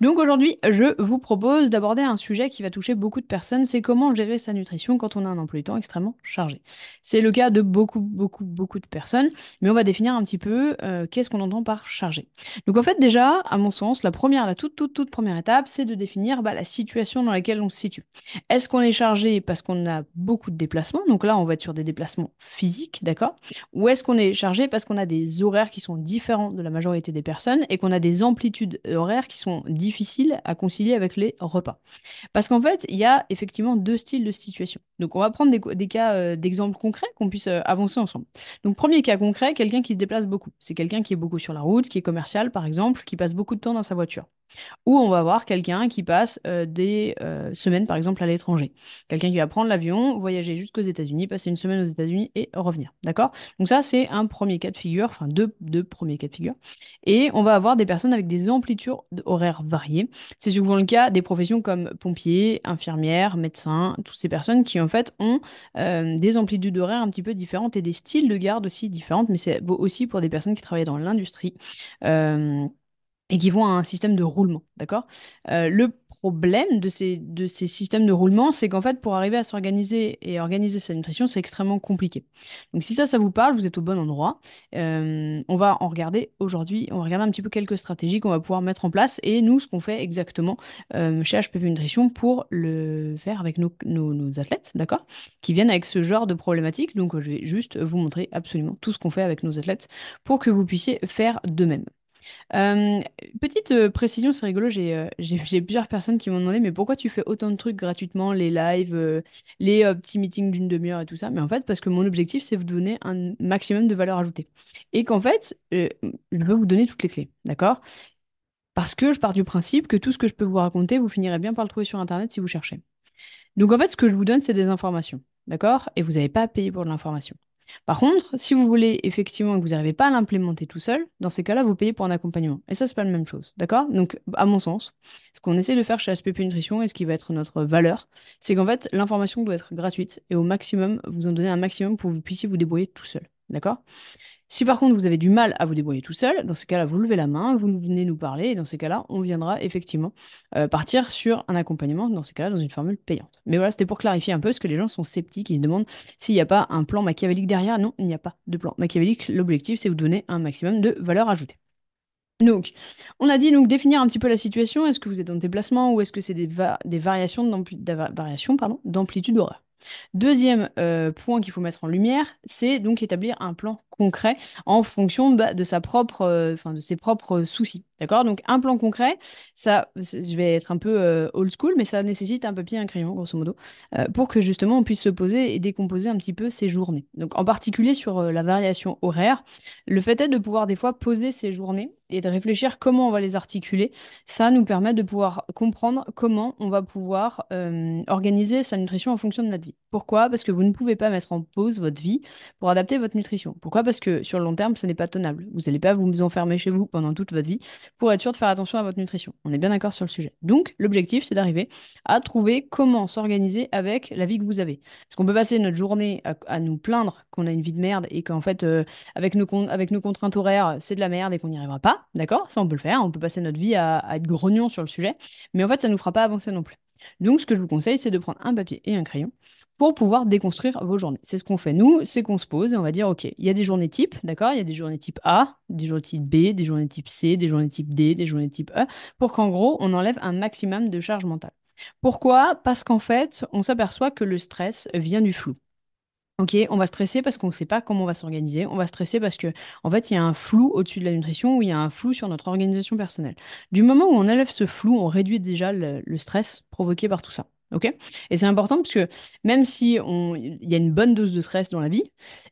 Donc aujourd'hui, je vous propose d'aborder un sujet qui va toucher beaucoup de personnes, c'est comment gérer sa nutrition quand on a un emploi du temps extrêmement chargé. C'est le cas de beaucoup, beaucoup, beaucoup de personnes, mais on va définir un petit peu euh, qu'est-ce qu'on entend par chargé. Donc en fait déjà, à mon sens, la première, la toute, toute, toute première étape, c'est de définir bah, la situation dans laquelle on se situe. Est-ce qu'on est chargé parce qu'on a beaucoup de déplacements, donc là on va être sur des déplacements physiques, d'accord? Ou est-ce qu'on est chargé parce qu'on a des horaires qui sont différents de la majorité des personnes et qu'on a des amplitudes horaires qui sont différentes difficile à concilier avec les repas. Parce qu'en fait, il y a effectivement deux styles de situation. Donc, on va prendre des, cas euh, d'exemples concrets qu'on puisse euh, avancer ensemble. Donc, premier cas concret, quelqu'un qui se déplace beaucoup. C'est quelqu'un qui est beaucoup sur la route, qui est commercial, par exemple, qui passe beaucoup de temps dans sa voiture. Ou on va voir quelqu'un qui passe euh, des semaines, par exemple, à l'étranger. Quelqu'un qui va prendre l'avion, voyager jusqu'aux États-Unis, passer une semaine aux États-Unis et revenir. D'accord? Donc ça, c'est un premier cas de figure, enfin deux, deux premiers cas de figure. Et on va avoir des personnes avec des amplitudes horaires variées. C'est souvent le cas des professions comme pompiers, infirmières, médecins, toutes ces personnes qui en fait ont euh, des amplitudes horaires un petit peu différentes et des styles de garde aussi différentes, mais c'est aussi pour des personnes qui travaillent dans l'industrie. Euh, et qui vont à un système de roulement, d'accord? Euh, Le problème de ces, de ces systèmes de roulement, c'est qu'en fait, pour arriver à s'organiser et organiser sa nutrition, c'est extrêmement compliqué. Donc si ça, ça vous parle, vous êtes au bon endroit. Euh, on va en regarder aujourd'hui, on va regarder un petit peu quelques stratégies qu'on va pouvoir mettre en place et nous, ce qu'on fait exactement euh, chez HPV Nutrition pour le faire avec nos, nos, athlètes, d'accord? Qui viennent avec ce genre de problématiques. Donc je vais juste vous montrer absolument tout ce qu'on fait avec nos athlètes pour que vous puissiez faire de même. Euh, petite euh, précision, c'est rigolo, euh, j'ai plusieurs personnes qui m'ont demandé, mais pourquoi tu fais autant de trucs gratuitement, les lives, les petits meetings d'une demi-heure et tout ça? Mais en fait, parce que mon objectif, c'est vous donner un maximum de valeur ajoutée. Et qu'en fait, je veux vous donner toutes les clés, d'accord? Parce que je pars du principe que tout ce que je peux vous raconter, vous finirez bien par le trouver sur Internet si vous cherchez. Donc en fait, ce que je vous donne, c'est des informations, d'accord? Et vous n'avez pas à payer pour de l'information. Par contre, si vous voulez effectivement que vous n'arrivez pas à l'implémenter tout seul, dans ces cas-là, vous payez pour un accompagnement. Et ça, c'est pas la même chose. D'accord? Donc, à mon sens, ce qu'on essaie de faire chez SPP Nutrition et ce qui va être notre valeur, c'est qu'en fait, l'information doit être gratuite et au maximum, vous en donner un maximum pour que vous puissiez vous débrouiller tout seul. D'accord? Si par contre vous avez du mal à vous débrouiller tout seul, dans ce cas-là, vous levez la main, vous venez nous parler, et dans ces cas-là, on viendra effectivement euh, partir sur un accompagnement, dans ces cas-là, dans une formule payante. Mais voilà, c'était pour clarifier un peu, parce que les gens sont sceptiques, ils se demandent s'il n'y a pas un plan machiavélique derrière. Non, il n'y a pas de plan machiavélique. L'objectif, c'est vous donner un maximum de valeur ajoutée. Donc, on a dit définir un petit peu la situation. Est-ce que vous êtes en déplacement ou est-ce que c'est des, des variations d'amplitude horaire? Deuxième euh, point qu'il faut mettre en lumière, c'est donc établir un plan concret en fonction bah, de, sa propre, euh, de ses propres soucis. D'accord? Donc un plan concret, ça, je vais être un peu euh, old school, mais ça nécessite un papier un crayon, grosso modo, pour que justement on puisse se poser et décomposer un petit peu ses journées. Donc en particulier sur la variation horaire, le fait est de pouvoir des fois poser ses journées et de réfléchir comment on va les articuler, ça nous permet de pouvoir comprendre comment on va pouvoir organiser sa nutrition en fonction de notre vie. Pourquoi? Parce que vous ne pouvez pas mettre en pause votre vie pour adapter votre nutrition. Pourquoi? Parce que sur le long terme, ce n'est pas tenable. Vous n'allez pas vous enfermer chez vous pendant toute votre vie pour être sûr de faire attention à votre nutrition. On est bien d'accord sur le sujet. Donc, l'objectif, c'est d'arriver à trouver comment s'organiser avec la vie que vous avez. Parce qu'on peut passer notre journée à, nous plaindre qu'on a une vie de merde et qu'en fait, euh, avec, nos contraintes horaires, c'est de la merde et qu'on n'y arrivera pas. D'accord? Ça, on peut le faire. On peut passer notre vie à, à être grognon sur le sujet. Mais en fait, ça ne nous fera pas avancer non plus. Donc, ce que je vous conseille, c'est de prendre un papier et un crayon pour pouvoir déconstruire vos journées. C'est ce qu'on fait nous, c'est qu'on se pose et on va dire, OK, il y a des journées type, d'accord Il y a des journées type A, des journées type B, des journées type C, des journées type D, des journées type E, pour qu'en gros, on enlève un maximum de charge mentale. Pourquoi? Parce qu'en fait, on s'aperçoit que le stress vient du flou. Ok, on va stresser parce qu'on ne sait pas comment on va s'organiser. On va stresser parce que, en fait, il y a un flou au-dessus de la nutrition ou il y a un flou sur notre organisation personnelle. Du moment où on enlève ce flou, on réduit déjà le stress provoqué par tout ça. Ok? Et c'est important parce que même si on, il y a une bonne dose de stress dans la vie,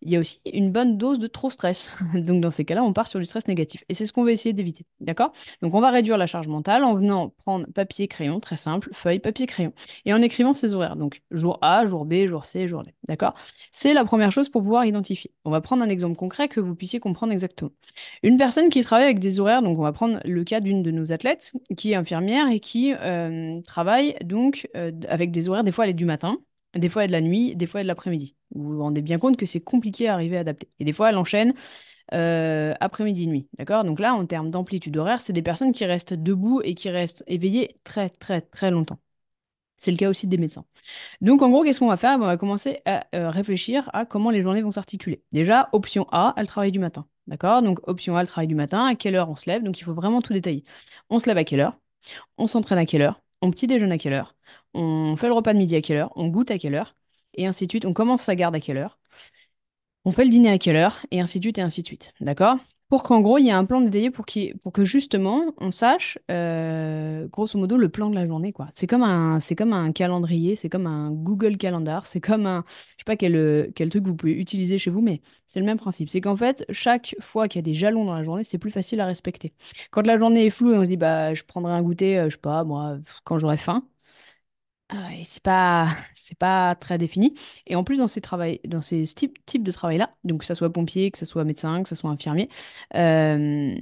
il y a aussi une bonne dose de trop stress. Donc dans ces cas-là, on part sur du stress négatif. Et c'est ce qu'on va essayer d'éviter. D'accord? Donc on va réduire la charge mentale en venant prendre papier, crayon, très simple, feuille, papier, crayon. Et en écrivant ses horaires. Donc jour A, jour B, jour C, jour D. D'accord? C'est la première chose pour pouvoir identifier. On va prendre un exemple concret que vous puissiez comprendre exactement. Une personne qui travaille avec des horaires, donc on va prendre le cas d'une de nos athlètes qui est infirmière et qui euh, travaille donc euh, avec des horaires, des fois elle est du matin, des fois elle est de la nuit, des fois elle est de l'après-midi. Vous vous rendez bien compte que c'est compliqué à arriver à adapter. Et des fois elle enchaîne euh, après-midi-nuit. D'accord? Donc là, en termes d'amplitude horaire, c'est des personnes qui restent debout et qui restent éveillées très très très longtemps. C'est le cas aussi des médecins. Donc en gros, qu'est-ce qu'on va faire? On va commencer à réfléchir à comment les journées vont s'articuler. Déjà, option A, elle travaille du matin. D'accord? Donc, option A, le travail du matin. À quelle heure on se lève? Donc, il faut vraiment tout détailler. On se lève à quelle heure? On s'entraîne à quelle heure? On petit déjeune à quelle heure? On fait le repas de midi à quelle heure? On goûte à quelle heure? Et ainsi de suite. On commence sa garde à quelle heure? On fait le dîner à quelle heure? Et ainsi de suite et ainsi de suite. D'accord? Pour qu'en gros, il y ait un plan détaillé pour, pour que justement, on sache, euh, grosso modo, le plan de la journée, quoi. C'est comme un, comme un calendrier, c'est comme un Google Calendar, c'est comme un, je sais pas quel, quel truc vous pouvez utiliser chez vous, mais c'est le même principe. C'est qu'en fait, chaque fois qu'il y a des jalons dans la journée, c'est plus facile à respecter. Quand la journée est floue et on se dit, bah, je prendrai un goûter, euh, je sais pas, moi, quand j'aurai faim, ah et c'est pas, c'est pas très défini. Et en plus, dans ces, travail, dans ces types, types de travail-là, donc que ce soit pompier, que ce soit médecin, que ce soit infirmier, euh,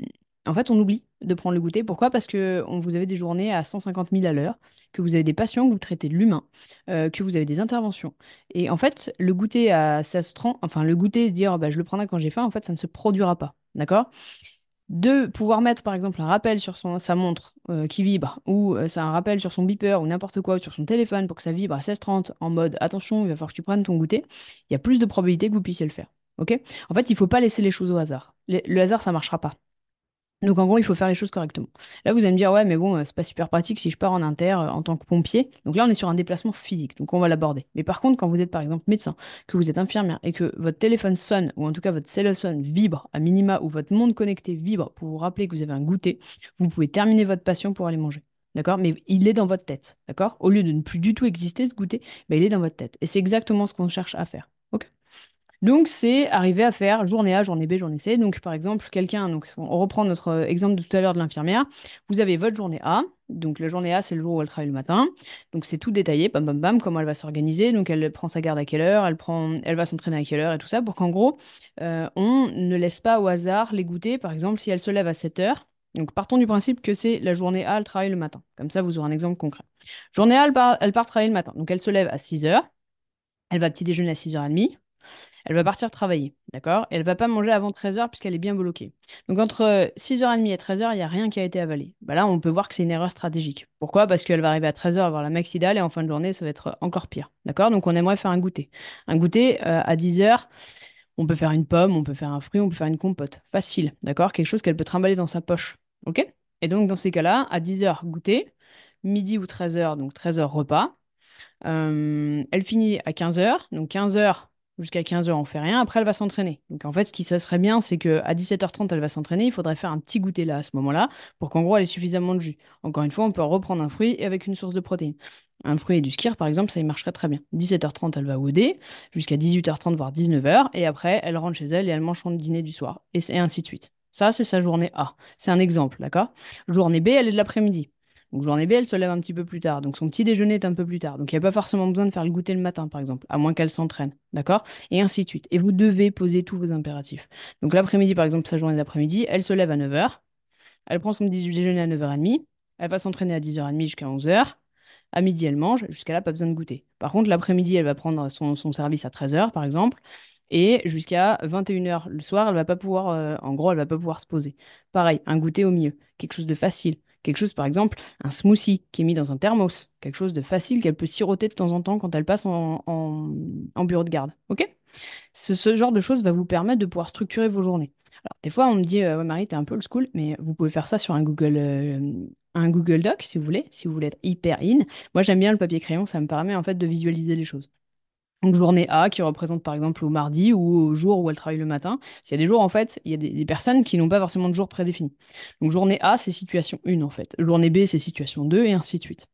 en fait, on oublie de prendre le goûter. Pourquoi? Parce que on, vous avez des journées à 150 000 à l'heure, que vous avez des patients, que vous traitez de l'humain, euh, que vous avez des interventions. Et en fait, le goûter à 16h30, enfin, le goûter, se dire, oh, bah, je le prendrai quand j'ai faim, en fait, ça ne se produira pas. D'accord? De pouvoir mettre par exemple un rappel sur son, sa montre euh, qui vibre, ou euh, un rappel sur son beeper ou n'importe quoi, sur son téléphone pour que ça vibre à 16h30 en mode attention, il va falloir que tu prennes ton goûter, il y a plus de probabilité que vous puissiez le faire. en fait, il ne faut pas laisser les choses au hasard. le hasard, ça ne marchera pas. Donc en gros, il faut faire les choses correctement. Là, vous allez me dire, ouais, mais bon, euh, c'est pas super pratique si je pars en inter euh, en tant que pompier. Donc là, on est sur un déplacement physique, donc on va l'aborder. Mais par contre, quand vous êtes par exemple médecin, que vous êtes infirmière et que votre téléphone sonne, ou en tout cas votre sonne vibre à minima, ou votre monde connecté vibre pour vous rappeler que vous avez un goûter, vous pouvez terminer votre patient pour aller manger. D'accord? Mais il est dans votre tête. D'accord? Au lieu de ne plus du tout exister, ce goûter, ben, il est dans votre tête. Et c'est exactement ce qu'on cherche à faire. Donc, c'est arriver à faire journée A, journée B, journée C. Donc, par exemple, quelqu'un, donc on reprend notre euh, exemple de tout à l'heure de l'infirmière. Vous avez votre journée A. Donc, la journée A, c'est le jour où elle travaille le matin. Donc, c'est tout détaillé, bam, bam, bam, comment elle va s'organiser. Donc, elle prend sa garde à quelle heure, elle, prend, elle va s'entraîner à quelle heure et tout ça, pour qu'en gros, euh, on ne laisse pas au hasard les goûter. Par exemple, si elle se lève à 7 heures, donc, partons du principe que c'est la journée A, elle travaille le matin. Comme ça, vous aurez un exemple concret. Journée A, elle part, elle part travailler le matin. Donc, elle se lève à 6 heures. Elle va petit déjeuner à 6h30 elle va partir travailler, d'accord? Elle va pas manger avant 13h puisqu'elle est bien bloquée. Donc entre 6h30 et 13h, il n'y a rien qui a été avalé. Bah là, on peut voir que c'est une erreur stratégique. Pourquoi? Parce qu'elle va arriver à 13h avoir la maxidale et en fin de journée, ça va être encore pire, d'accord? Donc on aimerait faire un goûter. Un goûter euh, à 10h, on peut faire une pomme, on peut faire un fruit, on peut faire une compote. Facile, d'accord? Quelque chose qu'elle peut trimballer dans sa poche, ok? Et donc dans ces cas-là, à 10h, goûter, midi ou 13h, donc 13h repas. Euh, elle finit à 15h, donc 15h jusqu'à 15h, on fait rien. Après, elle va s'entraîner. Donc, en fait, ce qui ça serait bien, c'est qu'à 17h30, elle va s'entraîner. Il faudrait faire un petit goûter là, à ce moment-là, pour qu'en gros, elle ait suffisamment de jus. Encore une fois, on peut reprendre un fruit et avec une source de protéines. Un fruit et du skir, par exemple, ça y marcherait très bien. 17h30, elle va OD, jusqu'à 18h30, voire 19h. Et après, elle rentre chez elle et elle mange son dîner du soir. Et ainsi de suite. Ça, c'est sa journée A. C'est un exemple, d'accord? Journée B, elle est de l'après-midi. Donc journée B, elle se lève un petit peu plus tard. Donc son petit déjeuner est un peu plus tard. Donc il n'y a pas forcément besoin de faire le goûter le matin, par exemple, à moins qu'elle s'entraîne. D'accord? Et ainsi de suite. Et vous devez poser tous vos impératifs. Donc l'après-midi, par exemple, sa journée d'après-midi, elle se lève à 9h. Elle prend son petit déjeuner à 9h30. Elle va s'entraîner à 10h30 jusqu'à 11h. À midi, elle mange. Jusqu'à là, pas besoin de goûter. Par contre, l'après-midi, elle va prendre son, service à 13h, par exemple. Et jusqu'à 21h le soir, elle va pas pouvoir, euh, en gros, elle va pas pouvoir se poser. Pareil, un goûter au milieu. Quelque chose de facile. Quelque chose, par exemple, un smoothie qui est mis dans un thermos. Quelque chose de facile qu'elle peut siroter de temps en temps quand elle passe en, bureau de garde. Ce, genre de choses va vous permettre de pouvoir structurer vos journées. Alors, des fois, on me dit, euh, ouais, Marie, t'es un peu old school, mais vous pouvez faire ça sur un Google, euh, un Google Doc, si vous voulez, si vous voulez être hyper in. Moi, j'aime bien le papier crayon, ça me permet en fait de visualiser les choses. Donc journée A qui représente par exemple au mardi ou au jour où elle travaille le matin. S'il y a des jours en fait, il y a des, personnes qui n'ont pas forcément de jour prédéfini. Donc journée A c'est situation 1 en fait. Journée B c'est situation 2 et ainsi de suite.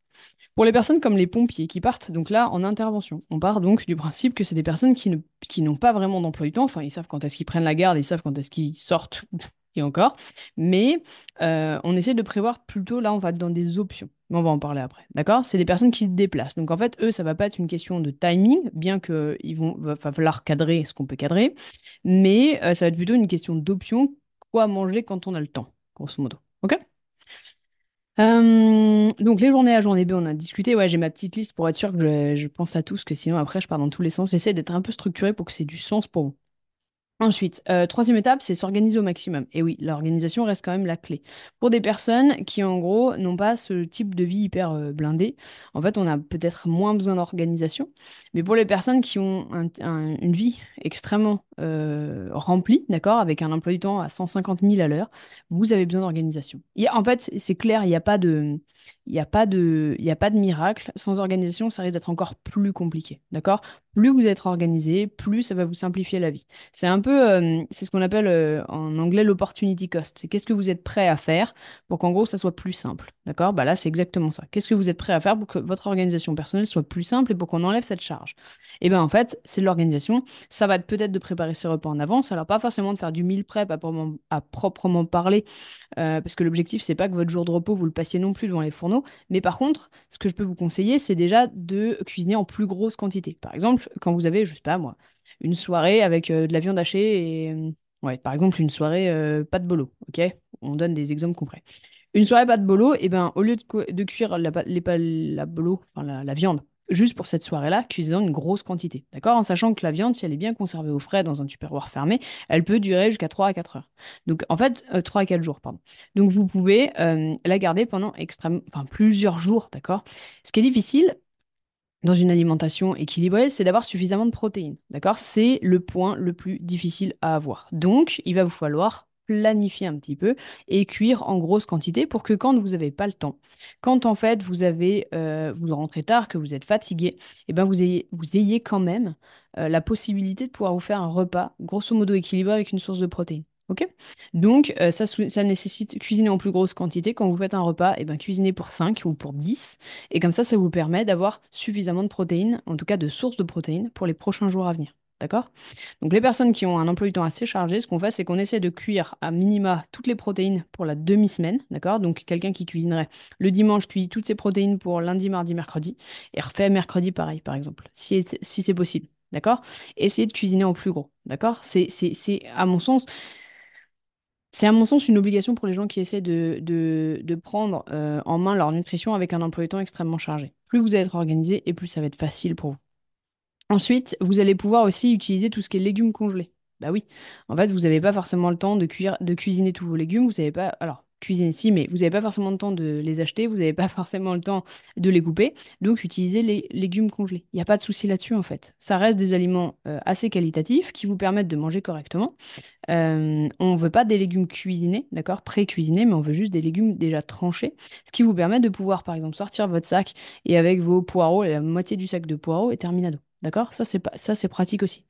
Pour les personnes comme les pompiers qui partent donc là en intervention, on part donc du principe que c'est des personnes qui qui n'ont pas vraiment d'emploi du temps, enfin ils savent quand est-ce qu'ils prennent la garde, ils savent quand est-ce qu'ils sortent et encore, mais euh, on essaie de prévoir plutôt là on va être dans des options. Mais On va en parler après, d'accord? C'est des personnes qui se déplacent. Donc en fait, eux, ça va pas être une question de timing, bien vont va falloir cadrer ce qu'on peut cadrer, mais euh, ça va être plutôt une question d'options, quoi manger quand on a le temps, grosso modo. Ok? Euh, donc les journées A, journée B, on a discuté. Ouais, j'ai ma petite liste pour être sûr que je, je pense à tout, parce que sinon après je pars dans tous les sens. J'essaie d'être un peu structuré pour que c'est du sens pour vous. Ensuite, euh, troisième étape, c'est s'organiser au maximum. Et oui, l'organisation reste quand même la clé. Pour des personnes qui, en gros, n'ont pas ce type de vie hyper euh, blindé, en fait, on a peut-être moins besoin d'organisation. Mais pour les personnes qui ont un- un- une vie extrêmement euh, remplie, d'accord, avec un emploi du temps à 150 000 à l'heure, vous avez besoin d'organisation. En fait, c'est clair, il n'y a pas de miracle. Sans organisation, ça risque d'être encore plus compliqué, d'accord? Plus vous êtes organisé, plus ça va vous simplifier la vie. C'est un peu, euh, c'est ce qu'on appelle euh, en anglais l'opportunity cost. C'est qu'est-ce que vous êtes prêt à faire pour qu'en gros ça soit plus simple. D'accord? Bah là, c'est exactement ça. Qu'est-ce que vous êtes prêt à faire pour que votre organisation personnelle soit plus simple et pour qu'on enlève cette charge? Et ben en fait, c'est l'organisation. Ça va être peut-être de préparer ses repas en avance. Alors pas forcément de faire du meal prep à proprement, à proprement parler, euh, parce que l'objectif c'est pas que votre jour de repos vous le passiez non plus devant les fourneaux. Mais par contre, ce que je peux vous conseiller, c'est déjà de cuisiner en plus grosse quantité. Par exemple, quand vous avez, je sais pas moi une soirée avec euh, de la viande hachée et, euh, par exemple, une soirée euh, pas de bolo, ok? On donne des exemples concrets. Une soirée pas de bolo, et ben, au lieu de, cu- de cuire la, bolo, la, viande, juste pour cette soirée-là, cuisez-en une grosse quantité, d'accord? En sachant que la viande, si elle est bien conservée au frais dans un tupperware fermé, elle peut durer jusqu'à 3 à 4 heures. Donc, en fait, euh, 3 à 4 jours, pardon. Donc, vous pouvez la garder pendant enfin, plusieurs jours, d'accord? Ce qui est difficile, dans une alimentation équilibrée, c'est d'avoir suffisamment de protéines. D'accord? C'est le point le plus difficile à avoir. Donc, il va vous falloir planifier un petit peu et cuire en grosse quantité pour que quand vous n'avez pas le temps, quand en fait vous avez, euh, vous rentrez tard, que vous êtes fatigué, et ben vous ayez, vous ayez quand même euh, la possibilité de pouvoir vous faire un repas grosso modo équilibré avec une source de protéines. Donc, euh, ça, nécessite cuisiner en plus grosse quantité. Quand vous faites un repas, et ben cuisiner pour 5 ou pour 10. Et comme ça, ça vous permet d'avoir suffisamment de protéines, en tout cas de sources de protéines, pour les prochains jours à venir. D'accord? Donc les personnes qui ont un emploi du temps assez chargé, ce qu'on fait, c'est qu'on essaie de cuire à minima toutes les protéines pour la demi-semaine. D'accord? Donc quelqu'un qui cuisinerait le dimanche cuit toutes ses protéines pour lundi, mardi, mercredi, et refait mercredi pareil, par exemple, si, si c'est possible. D'accord? Essayez de cuisiner en plus gros. D'accord? C'est, à mon sens, c'est à mon sens une obligation pour les gens qui essaient de, prendre euh, en main leur nutrition avec un emploi du temps extrêmement chargé. Plus vous allez être organisé et plus ça va être facile pour vous. Ensuite, vous allez pouvoir aussi utiliser tout ce qui est légumes congelés. Bah oui, en fait, vous n'avez pas forcément le temps de de cuisiner tous vos légumes. Vous n'avez pas, alors, cuisiner si, mais vous n'avez pas forcément le temps de les acheter. Vous n'avez pas forcément le temps de les couper. Donc, utilisez les légumes congelés. Il n'y a pas de souci là-dessus, en fait. Ça reste des aliments euh, assez qualitatifs qui vous permettent de manger correctement. Euh, on ne veut pas des légumes cuisinés, d'accord, pré-cuisinés, mais on veut juste des légumes déjà tranchés, ce qui vous permet de pouvoir, par exemple, sortir votre sac et avec vos poireaux, la moitié du sac de poireaux et terminado. D'accord? Ça, c'est pas, ça, c'est pratique aussi.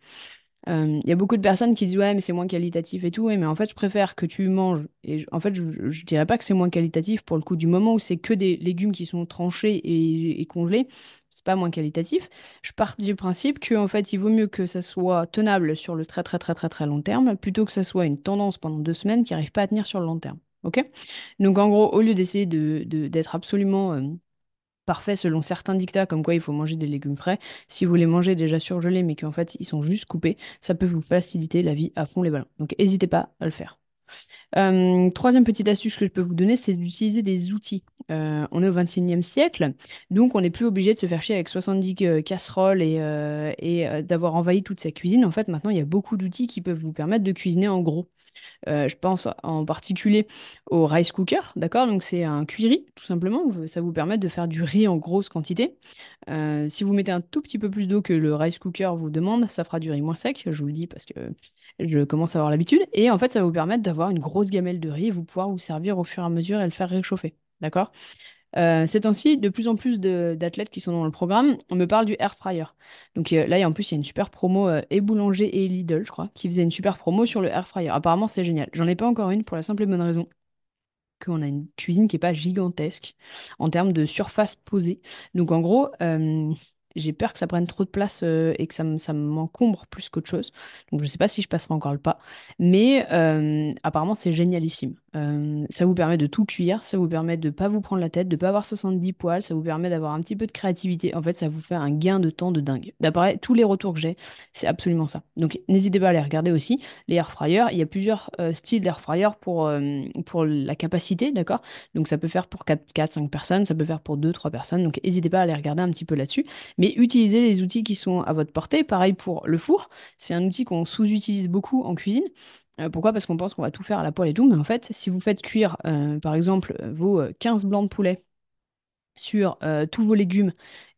Euh, Il y a beaucoup de personnes qui disent ouais mais c'est moins qualitatif et tout. Ouais, mais en fait je préfère que tu manges. Et en fait je, je, dirais pas que c'est moins qualitatif pour le coup. Du moment où c'est que des légumes qui sont tranchés et, et congelés c'est pas moins qualitatif. Je pars du principe que en fait il vaut mieux que ça soit tenable sur le très très très très très long terme plutôt que ça soit une tendance pendant deux semaines qui arrive pas à tenir sur le long terme. Ok? Donc en gros au lieu d'essayer de, de- d'être absolument euh, parfait selon certains dictats, comme quoi il faut manger des légumes frais. Si vous les mangez déjà surgelés, mais qu'en fait ils sont juste coupés, ça peut vous faciliter la vie à fond les ballons. Donc n'hésitez pas à le faire. Euh, troisième petite astuce que je peux vous donner, c'est d'utiliser des outils. Euh, on est au XXIe siècle, donc on n'est plus obligé de se faire chier avec 70 euh, casseroles et, d'avoir envahi toute sa cuisine. En fait, maintenant, il y a beaucoup d'outils qui peuvent vous permettre de cuisiner en gros. Euh, je pense en particulier au rice cooker, d'accord? Donc c'est un cuiri, tout simplement. Ça vous permet de faire du riz en grosse quantité. Euh, si vous mettez un tout petit peu plus d'eau que le rice cooker vous demande, ça fera du riz moins sec. Je vous le dis parce que je commence à avoir l'habitude. Et en fait, ça va vous permettre d'avoir une grosse gamelle de riz et vous pouvoir vous servir au fur et à mesure et le faire réchauffer. D'accord? Euh, ces temps-ci, de plus en plus d'athlètes qui sont dans le programme, on me parle du air fryer. Donc euh, là, en plus, il y a une super promo, euh, et Boulanger et Lidl, je crois, qui faisait une super promo sur le air fryer. Apparemment, c'est génial. J'en ai pas encore une pour la simple et bonne raison qu'on a une cuisine qui n'est pas gigantesque en termes de surface posée. Donc en gros, euh, j'ai peur que ça prenne trop de place euh, et que ça, m'encombre plus qu'autre chose. Donc je ne sais pas si je passerai encore le pas. Mais euh, apparemment, c'est génialissime. Euh, ça vous permet de tout cuire, ça vous permet de ne pas vous prendre la tête, de ne pas avoir 70 poils, ça vous permet d'avoir un petit peu de créativité. En fait, ça vous fait un gain de temps de dingue. D'après tous les retours que j'ai, c'est absolument ça. Donc n'hésitez pas à les regarder aussi. Les air fryers, il y a plusieurs styles d'air fryer pour, pour la capacité, d'accord? Donc ça peut faire pour 4, 4, 5 personnes, ça peut faire pour 2, 3 personnes. Donc n'hésitez pas à les regarder un petit peu là-dessus. Mais utilisez les outils qui sont à votre portée. Pareil pour le four. C'est un outil qu'on sous-utilise beaucoup en cuisine. Euh, pourquoi? Parce qu'on pense qu'on va tout faire à la poêle et tout. Mais en fait, si vous faites cuire, euh, par exemple, vos 15 blancs de poulet sur euh, tous vos légumes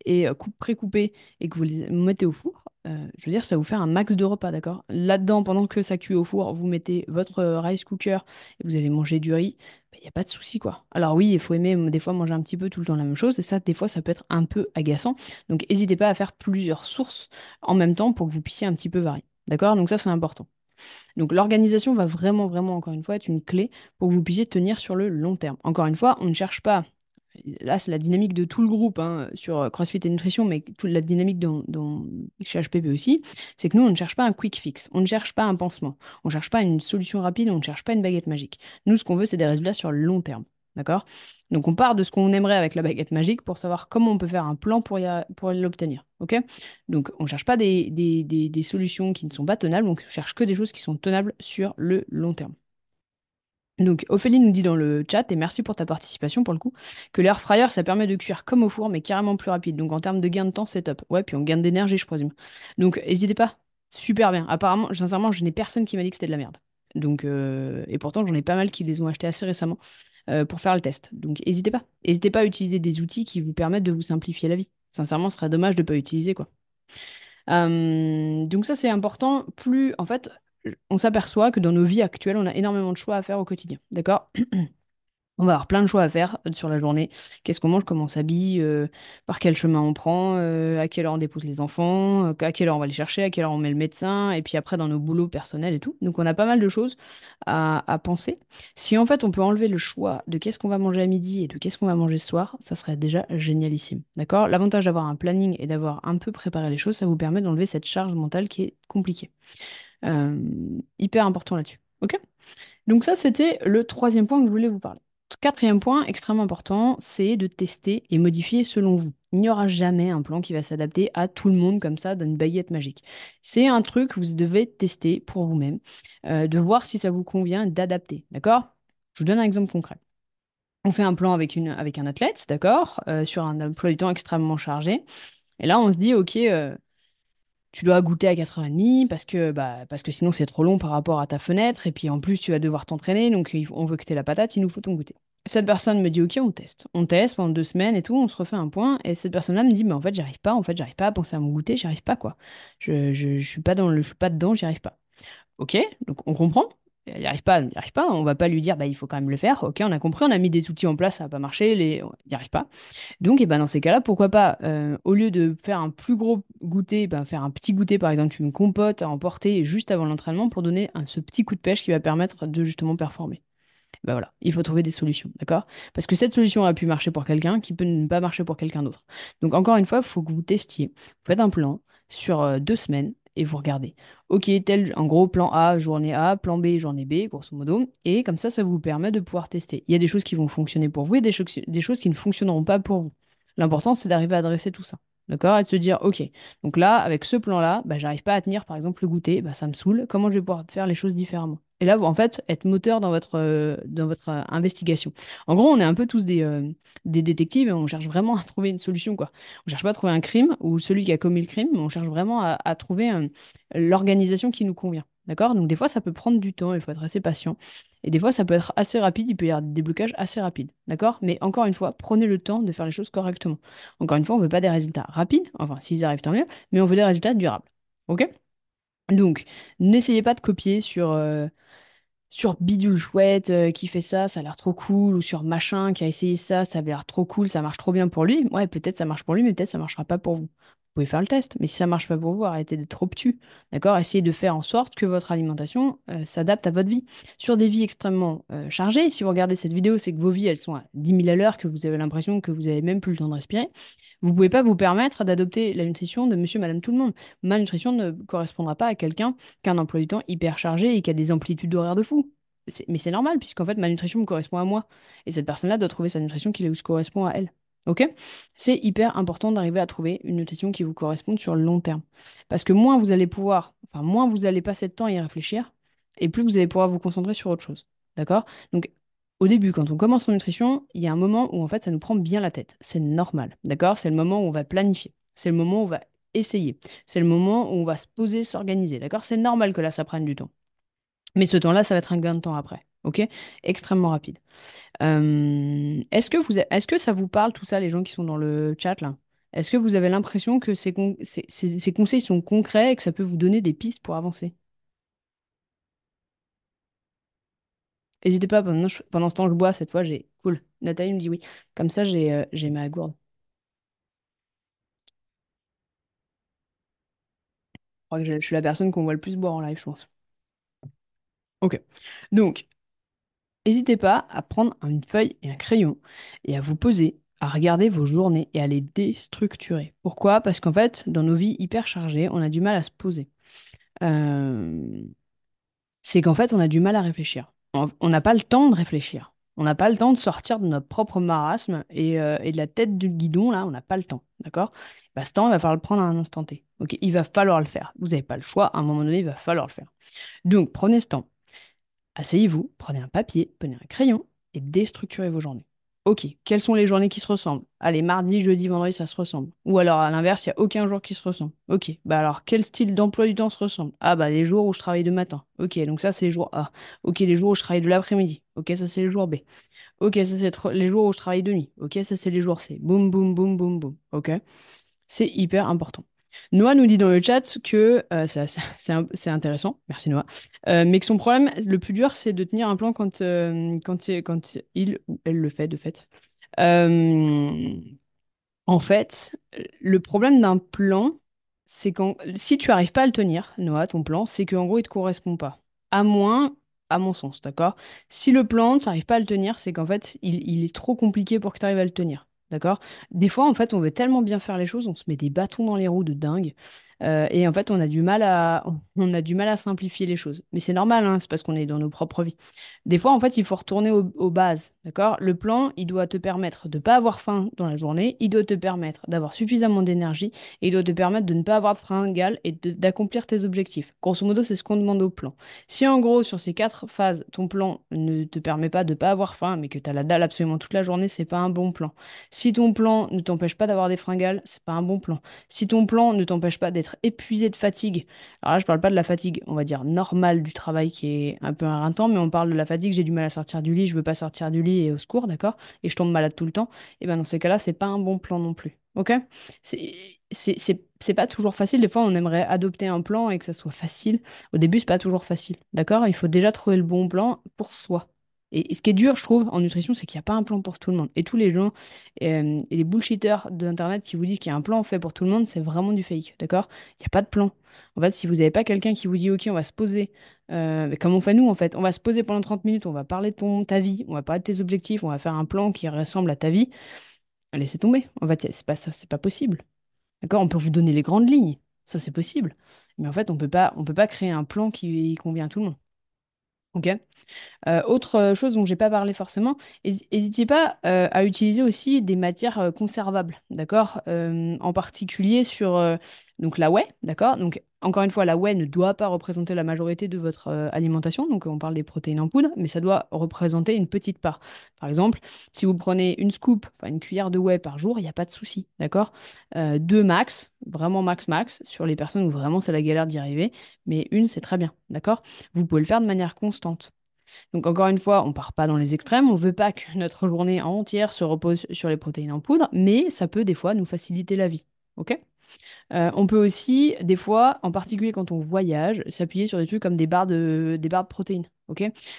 et pré-coupés et que vous les mettez au four, je veux dire, ça vous fait un max de repas, d'accord? Là-dedans, pendant que ça cuit au four, vous mettez votre rice cooker et vous allez manger du riz n'y a pas de souci, quoi. Alors oui, il faut aimer des fois manger un petit peu tout le temps la même chose, et ça, des fois, ça peut être un peu agaçant. Donc n'hésitez pas à faire plusieurs sources en même temps pour que vous puissiez un petit peu varier. D'accord? Donc ça, c'est important. Donc l'organisation va vraiment, vraiment, encore une fois, être une clé pour que vous puissiez tenir sur le long terme. Encore une fois, on ne cherche pas là, c'est la dynamique de tout le groupe hein, sur euh, CrossFit et Nutrition, mais toute la dynamique dans, chez HPP aussi, c'est que nous, on ne cherche pas un quick fix, on ne cherche pas un pansement, on ne cherche pas une solution rapide, on ne cherche pas une baguette magique. Nous, ce qu'on veut, c'est des résultats sur le long terme. D'accord? Donc, on part de ce qu'on aimerait avec la baguette magique pour savoir comment on peut faire un plan pour, l'obtenir. Donc, on ne cherche pas des, solutions qui ne sont pas tenables, on cherche que des choses qui sont tenables sur le long terme. Donc, Ophélie nous dit dans le chat, et merci pour ta participation pour le coup, que l'air fryer, ça permet de cuire comme au four, mais carrément plus rapide. Donc, en termes de gain de temps, c'est top. Ouais, puis on gagne d'énergie, je présume. Donc, n'hésitez pas. Super bien. Apparemment, sincèrement, je n'ai personne qui m'a dit que c'était de la merde. Donc, euh, et pourtant, j'en ai pas mal qui les ont achetés assez récemment euh, pour faire le test. Donc, n'hésitez pas. N'hésitez pas à utiliser des outils qui vous permettent de vous simplifier la vie. Sincèrement, ce serait dommage de ne pas utiliser, quoi. Euh, donc ça, c'est important. Plus, en fait, on s'aperçoit que dans nos vies actuelles, on a énormément de choix à faire au quotidien. D'accord? On va avoir plein de choix à faire euh, sur la journée. Qu'est-ce qu'on mange, comment on s'habille, euh, par quel chemin on prend, euh, à quelle heure on dépose les enfants, à quelle heure on va les chercher, à quelle heure on met le médecin, et puis après dans nos boulots personnels et tout. Donc on a pas mal de choses à, à penser. Si en fait on peut enlever le choix de qu'est-ce qu'on va manger à midi et de qu'est-ce qu'on va manger ce soir, ça serait déjà génialissime. D'accord? L'avantage d'avoir un planning et d'avoir un peu préparé les choses, ça vous permet d'enlever cette charge mentale qui est compliquée. Euh, hyper important là-dessus. Ok? Donc ça, c'était le troisième point que je voulais vous parler. Quatrième point, extrêmement important, c'est de tester et modifier selon vous. Il n'y aura jamais un plan qui va s'adapter à tout le monde comme ça d'une baguette magique. C'est un truc que vous devez tester pour vous-même, euh, de voir si ça vous convient, d'adapter. D'accord? Je vous donne un exemple concret. On fait un plan avec, une, avec un athlète, d'accord, euh, sur un emploi du temps extrêmement chargé. Et là, on se dit, OK, tu dois goûter à 4h30 parce que, bah, parce que sinon c'est trop long par rapport à ta fenêtre. Et puis en plus, tu vas devoir t'entraîner. Donc on veut que tu la patate, il nous faut ton goûter. Cette personne me dit Ok, on teste. On teste pendant deux semaines et tout, on se refait un point. Et cette personne-là me dit Mais en fait, j'arrive pas. En fait, j'arrive pas à penser à mon goûter, j'arrive pas quoi. Je, je, suis pas dans le, je suis pas dedans, j'y arrive pas. Ok, donc on comprend. Il n'y arrive pas, il n'y arrive pas. On va pas lui dire, bah, il faut quand même le faire. Ok, on a compris, on a mis des outils en place, ça n'a pas marché, il n'y arrive pas. Donc, et eh ben, dans ces cas-là, pourquoi pas, euh, au lieu de faire un plus gros goûter, ben, faire un petit goûter, par exemple, une compote à emporter juste avant l'entraînement pour donner ce petit coup de pêche qui va permettre de justement performer. Ben voilà, il faut trouver des solutions, d'accord? Parce que cette solution a pu marcher pour quelqu'un qui peut ne pas marcher pour quelqu'un d'autre. Donc, encore une fois, il faut que vous testiez. Vous faites un plan sur euh, deux semaines et vous regardez. Ok, tel, en gros, plan A, journée A, plan B, journée B, grosso modo. Et comme ça, ça vous permet de pouvoir tester. Il y a des choses qui vont fonctionner pour vous et des, choses qui ne fonctionneront pas pour vous. L'important, c'est d'arriver à adresser tout ça. D'accord Et de se dire, ok, donc là, avec ce plan-là, bah, j'arrive pas à tenir, par exemple, le goûter, bah, ça me saoule. Comment je vais pouvoir faire les choses différemment? Et là, vous, en fait, être moteur dans votre, euh, dans votre euh, investigation. En gros, on est un peu tous des, euh, des détectives et on cherche vraiment à trouver une solution. Quoi. On cherche pas à trouver un crime ou celui qui a commis le crime, mais on cherche vraiment à, à trouver l'organisation qui nous convient. D'accord? Donc, des fois, ça peut prendre du temps, il faut être assez patient. Et des fois, ça peut être assez rapide, il peut y avoir des déblocages assez rapides. D'accord? Mais encore une fois, prenez le temps de faire les choses correctement. Encore une fois, on ne veut pas des résultats rapides, enfin, s'ils arrivent, tant mieux, mais on veut des résultats durables. OK? Donc, n'essayez pas de copier sur, sur Bidule Chouette euh, qui fait ça, ça a l'air trop cool, ou sur Machin qui a essayé ça, ça a l'air trop cool, ça marche trop bien pour lui. Ouais, peut-être ça marche pour lui, mais peut-être ça marchera pas pour vous. Pouvez faire le test. Mais si ça marche pas pour vous, arrêtez d'être obtus. D'accord? Essayez de faire en sorte que votre alimentation euh, s'adapte à votre vie. Sur des vies extrêmement euh, chargées, si vous regardez cette vidéo, c'est que vos vies, elles sont à 10 000 à l'heure, que vous avez l'impression que vous avez même plus le temps de respirer. Vous pouvez pas vous permettre d'adopter la nutrition de monsieur, madame, tout le monde. Ma nutrition ne correspondra pas à quelqu'un qui a un emploi du temps hyper chargé et qui a des amplitudes horaires de fou. Mais c'est normal, puisqu'en fait, ma nutrition me correspond à moi. Et cette personne-là doit trouver sa nutrition qui lui correspond à elle. C'est hyper important d'arriver à trouver une nutrition qui vous corresponde sur le long terme. Parce que moins vous allez pouvoir, enfin, moins vous allez passer de temps à y réfléchir, et plus vous allez pouvoir vous concentrer sur autre chose. D'accord? Donc, au début, quand on commence en nutrition, il y a un moment où en fait ça nous prend bien la tête. C'est normal. D'accord? C'est le moment où on va planifier. C'est le moment où on va essayer. C'est le moment où on va se poser, s'organiser. D'accord? C'est normal que là, ça prenne du temps. Mais ce temps-là, ça va être un gain de temps après. OK? Extrêmement rapide. Euh, est-ce que ça vous parle tout ça, les gens qui sont dans le chat là? Est-ce que vous avez l'impression que ces, con- ces, ces- ces conseils sont concrets et que ça peut vous donner des pistes pour avancer? N'hésitez pas, pendant, ce temps, je bois, cette fois, j'ai... Cool. Nathalie me dit oui. Comme ça, j'ai euh, ma gourde. Je crois que je suis la personne qu'on voit le plus boire en live, je pense. Ok. Donc, n'hésitez pas à prendre une feuille et un crayon et à vous poser, à regarder vos journées et à les déstructurer. Pourquoi? Parce qu'en fait, dans nos vies hyper chargées, on a du mal à se poser. Euh, c'est qu'en fait, on a du mal à réfléchir. On n'a pas le temps de réfléchir. On n'a pas le temps de sortir de notre propre marasme et, euh, de la tête du guidon, là, on n'a pas le temps. D'accord? Bah, ce temps, il va falloir le prendre à un instant T. Il va falloir le faire. Vous n'avez pas le choix. À un moment donné, il va falloir le faire. Donc, prenez ce temps. Asseyez-vous, prenez un papier, prenez un crayon et déstructurez vos journées. Ok, quelles sont les journées qui se ressemblent? Allez, mardi, jeudi, vendredi, ça se ressemble. Ou alors, à l'inverse, il n'y a aucun jour qui se ressemble. Ok, bah alors, quel style d'emploi du temps se ressemble? Ah, bah les jours où je travaille de matin. Ok, donc ça, c'est les jours A. Ok, les jours où je travaille de l'après-midi. Ok, ça, c'est les jours B. Ok, ça, c'est les jours où je travaille de nuit. Ok, ça, c'est les jours C. Boum, boum, boum, boum, boum. Ok, c'est hyper important. Noah nous dit dans le chat que euh, c'est intéressant, merci Noah, euh, mais que son problème, le plus dur, c'est de tenir un plan quand, euh, quand, il- ou elle le fait, de fait. En fait, le problème d'un plan, c'est quand si tu arrives pas à le tenir, Noah, ton plan, c'est qu'en gros, il te correspond pas. À moins, à mon sens, d'accord? Si le plan, tu n'arrives pas à le tenir, c'est qu'en fait, il est trop compliqué pour que tu arrives à le tenir. D'accord? Des fois, en fait, on veut tellement bien faire les choses, on se met des bâtons dans les roues de dingue. Euh, et en fait, on a du mal à, on a du mal à simplifier les choses. Mais c'est normal, hein, c'est parce qu'on est dans nos propres vies. Des fois, en fait, il faut retourner au- aux bases, d'accord? Le plan, il doit te permettre de ne pas avoir faim dans la journée, il doit te permettre d'avoir suffisamment d'énergie et il doit te permettre de ne pas avoir de fringales et d'accomplir tes objectifs. Grosso modo, c'est ce qu'on demande au plan. Si en gros, sur ces quatre phases, ton plan ne te permet pas de ne pas avoir faim, mais que tu as la dalle absolument toute la journée, c'est pas un bon plan. Si ton plan ne t'empêche pas d'avoir des fringales, c'est pas un bon plan. Si ton plan ne t'empêche pas d'être épuisé de fatigue, alors là, je parle pas de la fatigue, on va dire normale du travail qui est un peu éreintant, mais on parle de la fatigue, j'ai du mal à sortir du lit, je veux pas sortir du lit et au secours, d'accord? Et je tombe malade tout le temps. Et ben dans ces cas-là, c'est pas un bon plan non plus. Ok? C'est pas toujours facile. Des fois, on aimerait adopter un plan et que ça soit facile. Au début, c'est pas toujours facile. D'accord? Il faut déjà trouver le bon plan pour soi. Et, ce qui est dur, je trouve, en nutrition, c'est qu'il n'y a pas un plan pour tout le monde. Et tous les gens euh, et les bullshitters d'Internet qui vous disent qu'il y a un plan fait pour tout le monde, c'est vraiment du fake. D'accord? Il n'y a pas de plan. En fait, si vous n'avez pas quelqu'un qui vous dit, OK, on va se poser, euh, comme on fait nous, en fait, on va se poser pendant 30 minutes, on va parler de ton, ta vie, on va parler de tes objectifs, on va faire un plan qui ressemble à ta vie, laissez tomber. En fait, c'est pas c'est pas possible. D'accord? On peut vous donner les grandes lignes, ça c'est possible. Mais en fait, on peut pas, on peut pas créer un plan qui convient à tout le monde. OK? Euh, autre euh, chose dont j'ai pas parlé forcément, n'hésitez pas euh, à utiliser aussi des matières conservables, d'accord? En particulier sur donc la whey, d'accord? Donc encore une fois, la whey ne doit pas représenter la majorité de votre euh, alimentation, donc on parle des protéines en poudre, mais ça doit représenter une petite part. Par exemple, si vous prenez une scoop, enfin une cuillère de whey par jour, il n'y a pas de souci, d'accord? Euh, deux max, vraiment max max, sur les personnes où vraiment c'est la galère d'y arriver, mais une c'est très bien, d'accord? Vous pouvez le faire de manière constante. Donc encore une fois, on part pas dans les extrêmes, on veut pas que notre journée entière se repose sur les protéines en poudre, mais ça peut des fois nous faciliter la vie. Ok? Euh, on peut aussi, des fois, en particulier quand on voyage, s'appuyer sur des trucs comme des barres de, protéines.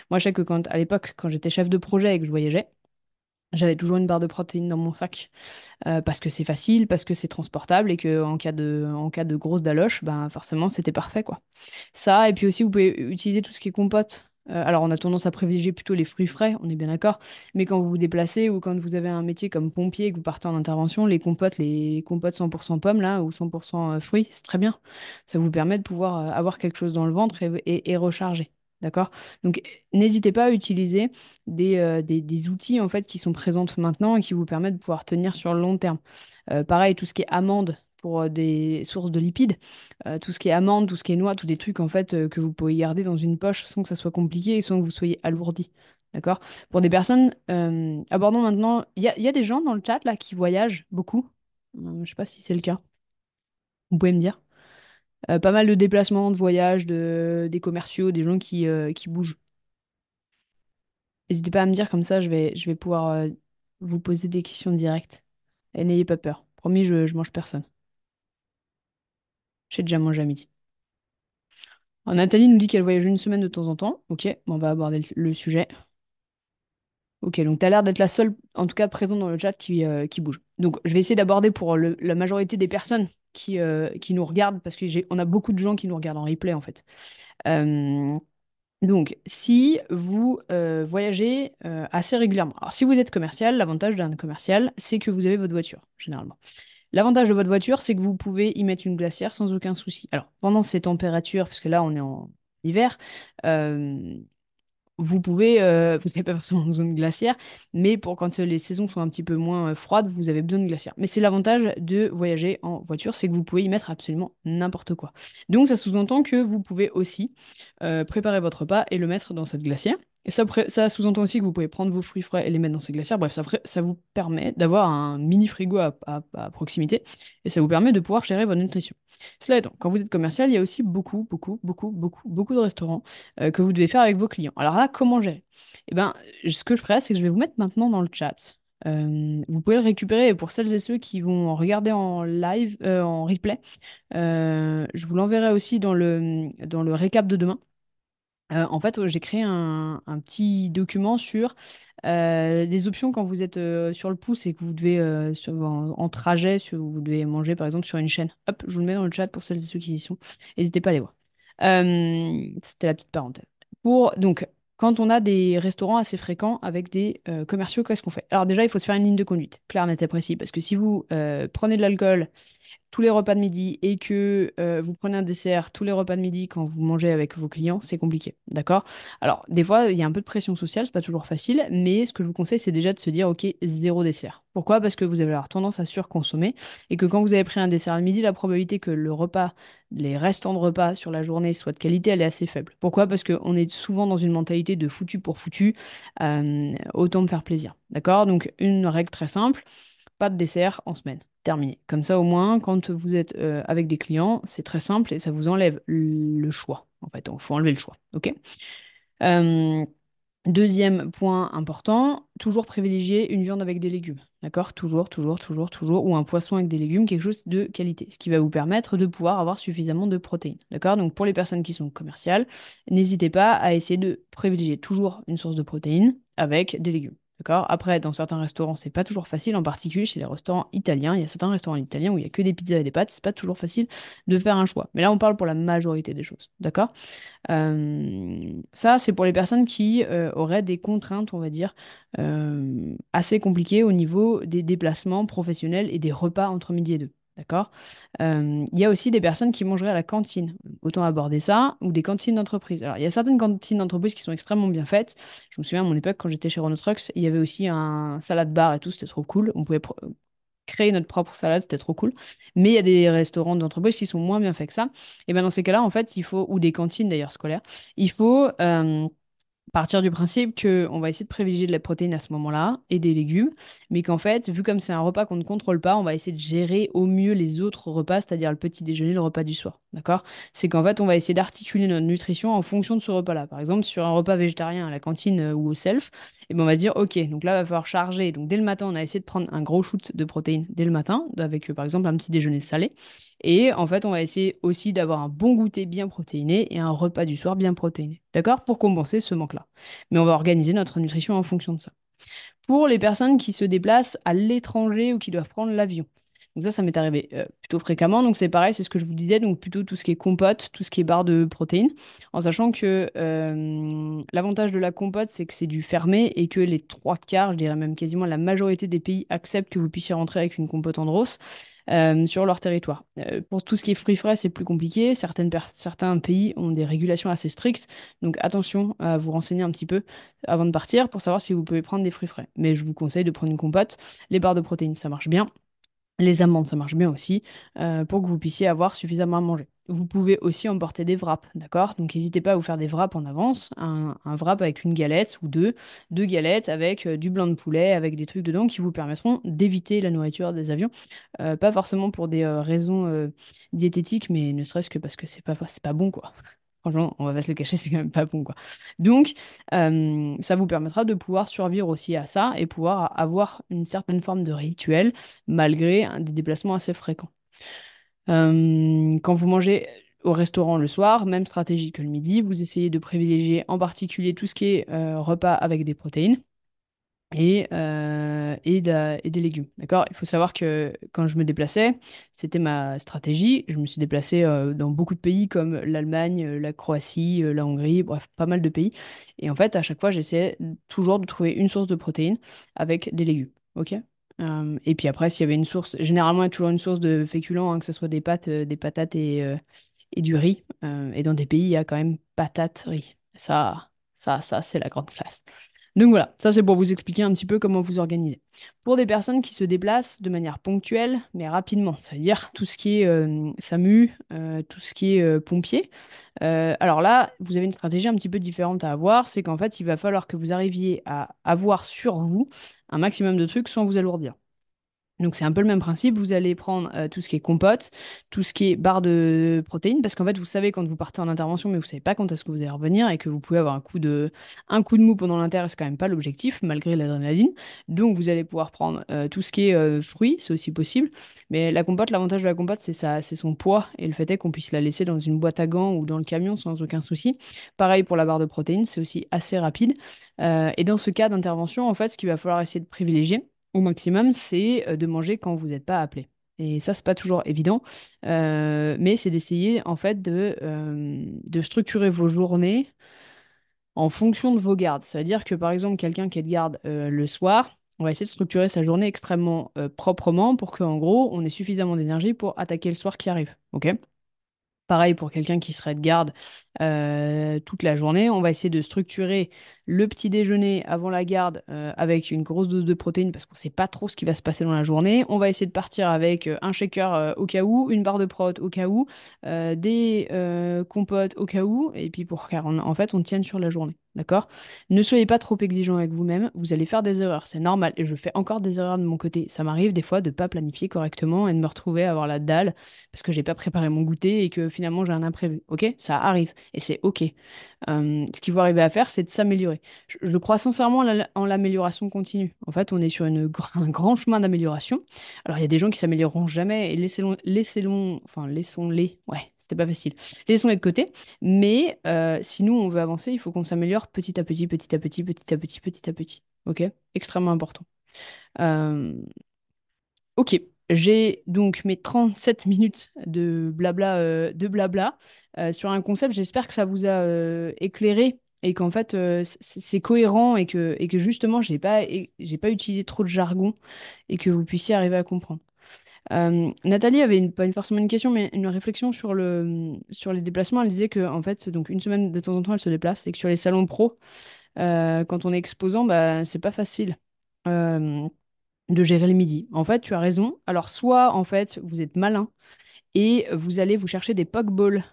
Moi, je sais que quand, à l'époque, quand j'étais chef de projet et que je voyageais, J'avais toujours une barre de protéines dans mon sac euh, parce que c'est facile, parce que c'est transportable et que en cas de, en cas de grosse daloche, ben forcément c'était parfait quoi. Ça, et puis aussi vous pouvez utiliser tout ce qui est compote. Euh, alors on a tendance à privilégier plutôt les fruits frais, on est bien d'accord, mais quand vous vous déplacez ou quand vous avez un métier comme pompier et que vous partez en intervention, les compotes, les compotes 100% pommes là ou 100% fruits, c'est très bien. Ça vous permet de pouvoir euh, avoir quelque chose dans le ventre et, recharger. D'accord? Donc, n'hésitez pas à utiliser des, euh, outils en fait qui sont présents maintenant et qui vous permettent de pouvoir tenir sur le long terme. Euh, pareil, tout ce qui est amandes pour des sources de lipides, tout ce qui est amandes, tout ce qui est noix, tous des trucs en fait que vous pouvez garder dans une poche sans que ça soit compliqué et sans que vous soyez alourdi. D'accord? Pour des personnes, abordons maintenant, il y a, des gens dans le chat là qui voyagent beaucoup. Euh, je sais pas si c'est le cas. Vous pouvez me dire. Pas mal de déplacements, de voyages, de, des commerciaux, des gens qui, qui bougent. N'hésitez pas à me dire comme ça, je vais, je vais pouvoir vous poser des questions directes. Et n'ayez pas peur. Promis, je, je mange personne. J'ai déjà mangé à midi. Nathalie nous dit qu'elle voyage une semaine de temps en temps. Ok, on va aborder le, sujet. Ok, donc tu as l'air d'être la seule, en tout cas présente dans le chat, qui, euh, bouge. Donc je vais essayer d'aborder pour la majorité des personnes qui, euh, nous regardent, parce qu'on a beaucoup de gens qui nous regardent en replay en fait. Euh, Donc, si vous voyagez assez régulièrement, alors si vous êtes commercial, l'avantage d'un commercial, c'est que vous avez votre voiture, généralement. L'avantage de votre voiture, c'est que vous pouvez y mettre une glacière sans aucun souci. Alors, pendant ces températures, parce que là, on est en hiver, euh, vous pouvez, euh, vous n'avez pas forcément besoin de glacière, mais pour quand les saisons sont un petit peu moins euh, froides, vous avez besoin de glacière. Mais c'est l'avantage de voyager en voiture, c'est que vous pouvez y mettre absolument n'importe quoi. Donc ça sous-entend que vous pouvez aussi préparer votre repas et le mettre dans cette glacière. Et ça, ça sous-entend aussi que vous pouvez prendre vos fruits frais et les mettre dans ces glacières. Bref, ça, ça vous permet d'avoir un mini frigo à, proximité et ça vous permet de pouvoir gérer votre nutrition. Cela étant, quand vous êtes commercial, il y a aussi beaucoup, beaucoup, beaucoup, beaucoup, beaucoup de restaurants euh, que vous devez faire avec vos clients. Alors là, comment gérer? Eh ben, ce que je ferai, c'est que je vais vous mettre maintenant dans le chat. Euh, vous pouvez le récupérer pour celles et ceux qui vont regarder en live, euh, en replay. Je vous l'enverrai aussi dans le, dans le récap de demain. Euh, en fait, j'ai créé un, petit document sur euh, des options quand vous êtes euh, sur le pouce et que vous devez euh, en, trajet, sur- vous devez manger par exemple sur une chaîne. Hop, je vous le mets dans le chat pour celles et ceux qui y sont. N'hésitez pas à les voir. Euh, c'était la petite parenthèse. Pour, donc, quand on a des restaurants assez fréquents avec des euh, commerciaux, qu'est-ce qu'on fait? Alors déjà, il faut se faire une ligne de conduite, clair, net et précis, parce que si vous euh, prenez de l'alcool tous les repas de midi et que euh, vous prenez un dessert tous les repas de midi quand vous mangez avec vos clients, c'est compliqué. D'accord? Alors, des fois, il y a un peu de pression sociale, c'est pas toujours facile, mais ce que je vous conseille, c'est déjà de se dire, OK, zéro dessert. Pourquoi? Parce que vous avez avoir tendance à surconsommer et que quand vous avez pris un dessert le midi, la probabilité que le repas, les restants de repas sur la journée soient de qualité, elle est assez faible. Pourquoi? Parce qu'on est souvent dans une mentalité de foutu pour foutu, euh, autant me faire plaisir. D'accord? Donc, une règle très simple. Pas de dessert en semaine. Terminé. Comme ça, au moins, quand vous êtes euh, avec des clients, c'est très simple et ça vous enlève le choix. En fait, il faut enlever le choix. OK? Euh, deuxième point important, toujours privilégier une viande avec des légumes. D'accord? Toujours, toujours, toujours, toujours. Ou un poisson avec des légumes, quelque chose de qualité. Ce qui va vous permettre de pouvoir avoir suffisamment de protéines. D'accord? Donc, pour les personnes qui sont commerciales, n'hésitez pas à essayer de privilégier toujours une source de protéines avec des légumes. Après, dans certains restaurants, c'est pas toujours facile, en particulier chez les restaurants italiens. Il y a certains restaurants italiens où il y a que des pizzas et des pâtes. C'est pas toujours facile de faire un choix. Mais là, on parle pour la majorité des choses. D'accord? Euh, ça, c'est pour les personnes qui euh, auraient des contraintes, on va dire, euh, assez compliquées au niveau des déplacements professionnels et des repas entre midi et deux. D'accord? Euh, Il y a aussi des personnes qui mangeraient à la cantine. Autant aborder ça, ou des cantines d'entreprise. Alors, il y a certaines cantines d'entreprise qui sont extrêmement bien faites. Je me souviens, à mon époque, quand j'étais chez Renault Trucks, il y avait aussi un salade bar et tout, c'était trop cool. On pouvait créer notre propre salade, c'était trop cool. Mais il y a des restaurants d'entreprise qui sont moins bien faits que ça. Et bien dans ces cas-là, en fait, il faut, ou des cantines d'ailleurs scolaires, il faut euh, partir du principe que on va essayer de privilégier de la protéine à ce moment-là et des légumes, mais qu'en fait, vu comme c'est un repas qu'on ne contrôle pas, on va essayer de gérer au mieux les autres repas, c'est-à-dire le petit déjeuner, le repas du soir. D'accord? C'est qu'en fait, on va essayer d'articuler notre nutrition en fonction de ce repas-là. Par exemple, sur un repas végétarien à la cantine euh, ou au self, et ben on va se dire, ok, donc là, il va falloir charger. Donc dès le matin, on a essayé de prendre un gros shoot de protéines dès le matin, avec euh, par exemple un petit déjeuner salé. Et en fait, on va essayer aussi d'avoir un bon goûter bien protéiné et un repas du soir bien protéiné. D'accord? Pour compenser ce manque-là. Mais on va organiser notre nutrition en fonction de ça. pour les personnes qui se déplacent à l'étranger ou qui doivent prendre l'avion. Donc ça, ça m'est arrivé euh, plutôt fréquemment. Donc c'est pareil, c'est ce que je vous disais, donc plutôt tout ce qui est compote, tout ce qui est barre de protéines, en sachant que euh, l'avantage de la compote, c'est que c'est du fermé et que les trois quarts, je dirais même quasiment la majorité des pays acceptent que vous puissiez rentrer avec une compote en euh, sur leur territoire. Pour tout ce qui est fruits frais, c'est plus compliqué. Certains pays ont des régulations assez strictes, donc attention à vous renseigner un petit peu avant de partir pour savoir si vous pouvez prendre des fruits frais. Mais je vous conseille de prendre une compote. Les barres de protéines, ça marche bien. Les amandes, ça marche bien aussi, euh, pour que vous puissiez avoir suffisamment à manger. Vous pouvez aussi emporter des wraps, d'accord? Donc n'hésitez pas à vous faire des wraps en avance. Un, wrap avec une galette ou deux, deux galettes avec euh, du blanc de poulet, avec des trucs dedans qui vous permettront d'éviter la nourriture des avions. Euh, pas forcément pour des raisons diététiques, mais ne serait-ce que parce que c'est pas, pas bon, quoi. Franchement, on va se le cacher, c'est quand même pas bon, quoi. Donc, ça vous permettra de pouvoir survivre aussi à ça et pouvoir avoir une certaine forme de rituel malgré des déplacements assez fréquents. Quand vous mangez au restaurant le soir, même stratégie que le midi, vous essayez de privilégier en particulier tout ce qui est repas avec des protéines et, euh, et, des légumes. D'accord? Il faut savoir que quand je me déplaçais, c'était ma stratégie. Je me suis déplacée euh, dans beaucoup de pays comme l'Allemagne, euh, la Croatie, la Hongrie, bref, pas mal de pays. Et en fait, à chaque fois, j'essayais toujours de trouver une source de protéines avec des légumes. OK? Et puis après, s'il y avait une source, généralement, il y a toujours une source de féculents, hein, que ce soit des pâtes, des patates et, et du riz. Et dans des pays, il y a quand même patates, riz. Ça, ça, ça, c'est la grande classe. Donc voilà, ça c'est pour vous expliquer un petit peu comment vous organiser. Pour des personnes qui se déplacent de manière ponctuelle, mais rapidement, ça veut dire tout ce qui est euh, SAMU, euh, tout ce qui est euh, pompier. alors là, vous avez une stratégie un petit peu différente à avoir, c'est qu'en fait, il va falloir que vous arriviez à avoir sur vous un maximum de trucs sans vous alourdir. Donc c'est un peu le même principe, vous allez prendre euh, tout ce qui est compote, tout ce qui est barre de protéines, parce qu'en fait vous savez quand vous partez en intervention, mais vous savez pas quand est-ce que vous allez revenir et que vous pouvez avoir un coup de, un coup de mou pendant l'inter, c'est quand même pas l'objectif, malgré l'adrénaline. Donc vous allez pouvoir prendre euh, tout ce qui est euh, fruits, c'est aussi possible. Mais la compote, l'avantage de la compote, c'est c'est son poids et le fait est qu'on puisse la laisser dans une boîte à gants ou dans le camion sans aucun souci. Pareil pour la barre de protéines, c'est aussi assez rapide. Et dans ce cas d'intervention, en fait, ce qu'il va falloir essayer de privilégier au maximum, c'est euh, de manger quand vous n'êtes pas appelé. Et ça, c'est pas toujours évident, euh, mais c'est d'essayer en fait de, euh, de structurer vos journées en fonction de vos gardes. Ça veut dire que par exemple, quelqu'un qui est de garde le soir, on va essayer de structurer sa journée extrêmement proprement pour qu'en gros, on ait suffisamment d'énergie pour attaquer le soir qui arrive. Ok? Pareil pour quelqu'un qui serait de garde euh, toute la journée. On va essayer de structurer le petit déjeuner avant la garde euh, avec une grosse dose de protéines parce qu'on ne sait pas trop ce qui va se passer dans la journée. On va essayer de partir avec euh, un shaker au cas où, une barre de prot au cas où, des compotes au cas où, et puis pour qu'en en fait on tienne sur la journée. D'accord? Ne soyez pas trop exigeant avec vous-même. Vous allez faire des erreurs, c'est normal. Et je fais encore des erreurs de mon côté. Ça m'arrive des fois de ne pas planifier correctement et de me retrouver à avoir la dalle parce que j'ai pas préparé mon goûter et que finalement j'ai un imprévu. Ok? Ça arrive et c'est ok. Ce qu'il faut arriver à faire, c'est de s'améliorer. Je, crois sincèrement en la- en l'amélioration continue. En fait, on est sur un grand chemin d'amélioration. Alors, il y a des gens qui s'amélioreront jamais et laissez-les, laissez enfin, laissons-les. Ouais, c'était pas facile. Laissons-les de côté. Mais euh, si nous, on veut avancer, il faut qu'on s'améliore petit à petit, petit à petit, petit à petit, petit à petit. Ok? Extrêmement important. Euh, Ok, j'ai donc mes 37 minutes de blabla, euh, de blabla sur un concept. J'espère que ça vous a éclairé et qu'en fait c'est cohérent et que, et que justement j'ai pas, j'ai pas utilisé trop de jargon et que vous puissiez arriver à comprendre. Euh, Nathalie avait une- pas une- question, mais une réflexion sur le, sur les déplacements. Elle disait que en fait, donc une semaine de temps en temps, elle se déplace et que sur les salons pro, euh, quand on est exposant, bah, c'est pas facile. Euh, de gérer le midi. En fait, tu as raison. Alors, soit, en fait, vous êtes malin et vous allez vous chercher des pokeballs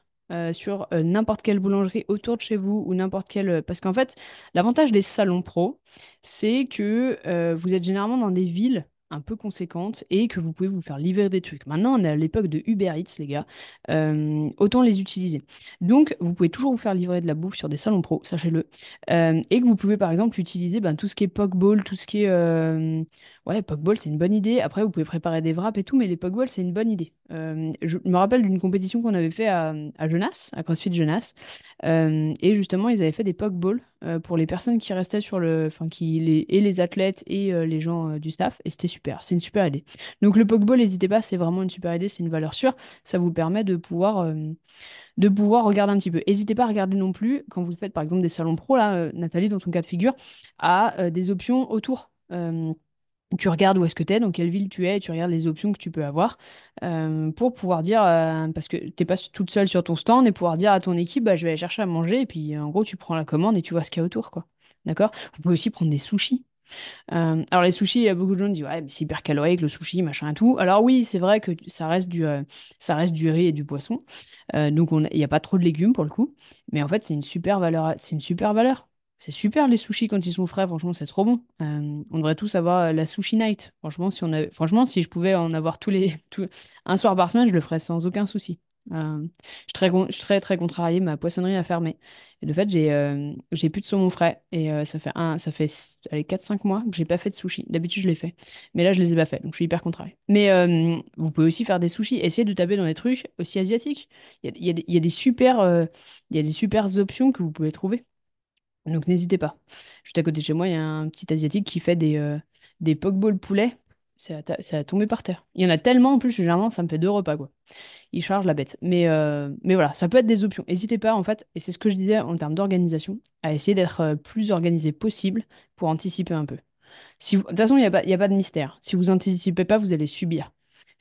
sur n'importe quelle boulangerie autour de chez vous ou n'importe quel... Parce qu'en fait, l'avantage des salons pro, c'est que vous êtes généralement dans des villes un peu conséquentes et que vous pouvez vous faire livrer des trucs. Maintenant, on est à l'époque de Uber Eats, les gars. Euh, autant les utiliser. Donc, vous pouvez toujours vous faire livrer de la bouffe sur des salons pro, sachez-le. Euh, et que vous pouvez, par exemple, utiliser ben, tout ce qui est pokeball, tout ce qui est... euh, Ouais, pokeball, c'est une bonne idée. Après, vous pouvez préparer des wraps et tout, mais les pokeballs, c'est une bonne idée. Je me rappelle d'une compétition qu'on avait fait à, à à CrossFit Genasse. Et justement, ils avaient fait des pokeballs pour les personnes qui restaient sur le. Enfin, qui, les, et les athlètes et euh, les gens euh, du staff. Et c'était super. C'est une super idée. Donc, le pokeball, n'hésitez pas, c'est vraiment une super idée. C'est une valeur sûre. Ça vous permet de pouvoir, euh, de pouvoir regarder un petit peu. N'hésitez pas à regarder non plus, quand vous faites par exemple des salons pro, là, euh, Nathalie, dans ton cas de figure, à euh, des options autour. Tu regardes où est-ce que tu es, dans quelle ville tu es, et tu regardes les options que tu peux avoir euh, pour pouvoir dire, euh, parce que tu n'es pas toute seule sur ton stand, et pouvoir dire à ton équipe, bah, je vais aller chercher à manger, et puis en gros, tu prends la commande et tu vois ce qu'il y a autour, quoi. D'accord? Vous pouvez aussi prendre des sushis. Euh, alors les sushis, il y a beaucoup de gens qui disent, ouais, mais c'est hyper calorique le sushi, machin et tout. Alors oui, c'est vrai que ça reste du, ça reste du riz et du poisson. Donc on a- il n'y a pas trop de légumes pour le coup. Mais en fait, c'est une super valeur. C'est une super valeur. C'est super les sushis quand ils sont frais, franchement, c'est trop bon. Euh, on devrait tous avoir euh, la sushi night. Franchement, si on avait... franchement, si je pouvais en avoir tous les... tous- un soir par semaine, je le ferais sans aucun souci. Euh, je suis très, je suis très, contrariée, ma poissonnerie a fermé. Et de fait, j'ai euh, plus de saumon frais. Et ça fait, un, fait s- allez, 4-5 mois que j'ai pas fait de sushi. D'habitude, je les fais. Mais là, je les ai pas fait. Donc, je suis hyper contrariée. Mais vous pouvez aussi faire des sushis. Essayez de taper dans des trucs aussi asiatiques. Il y a, y a des, a super, il y a des super options que vous pouvez trouver. Donc, n'hésitez pas. Juste à côté de chez moi, il y a un petit asiatique qui fait des, euh, des pokeballs poulet. C'est à tomber par terre. Il y en a tellement en plus, généralement, ça me fait deux repas, quoi il charge la bête. Mais, euh, mais voilà, ça peut être des options. N'hésitez pas, en fait, et c'est ce que je disais en termes d'organisation, à essayer d'être euh, plus organisé possible pour anticiper un peu. Si De toute façon, il n'y a pas, a pas de mystère. Si vous anticipez pas, vous allez subir.